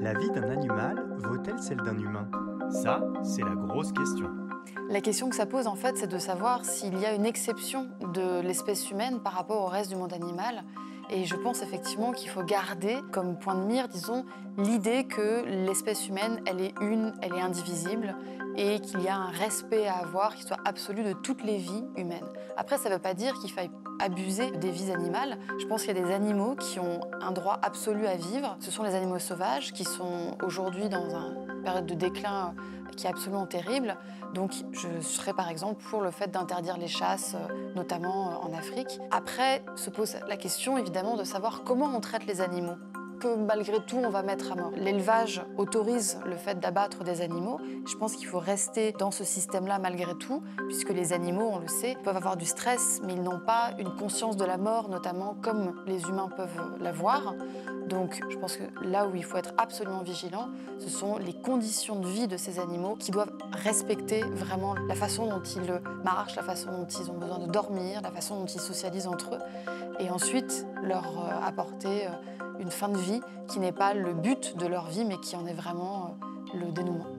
La vie d'un animal vaut-elle celle d'un humain? Ça, c'est la grosse question. La question que ça pose, en fait, c'est de savoir s'il y a une exception de l'espèce humaine par rapport au reste du monde animal. Et je pense effectivement qu'il faut garder comme point de mire, disons, l'idée que l'espèce humaine, elle est une, elle est indivisible, et qu'il y a un respect à avoir qui soit absolu de toutes les vies humaines. Après, ça ne veut pas dire qu'il faille abuser des vies animales. Je pense qu'il y a des animaux qui ont un droit absolu à vivre. Ce sont les animaux sauvages qui sont aujourd'hui dans une période de déclin qui est absolument terrible. Donc je serais par exemple pour le fait d'interdire les chasses, notamment en Afrique. Après se pose la question évidemment de savoir comment on traite les animaux que malgré tout on va mettre à mort. L'élevage autorise le fait d'abattre des animaux. Je pense qu'il faut rester dans ce système-là malgré tout, puisque les animaux, on le sait, peuvent avoir du stress, mais ils n'ont pas une conscience de la mort, notamment comme les humains peuvent l'avoir. Donc je pense que là où il faut être absolument vigilant, ce sont les conditions de vie de ces animaux qui doivent respecter vraiment la façon dont ils marchent, la façon dont ils ont besoin de dormir, la façon dont ils socialisent entre eux, et ensuite leur euh, apporter euh, une fin de vie qui n'est pas le but de leur vie, mais qui en est vraiment euh, le dénouement.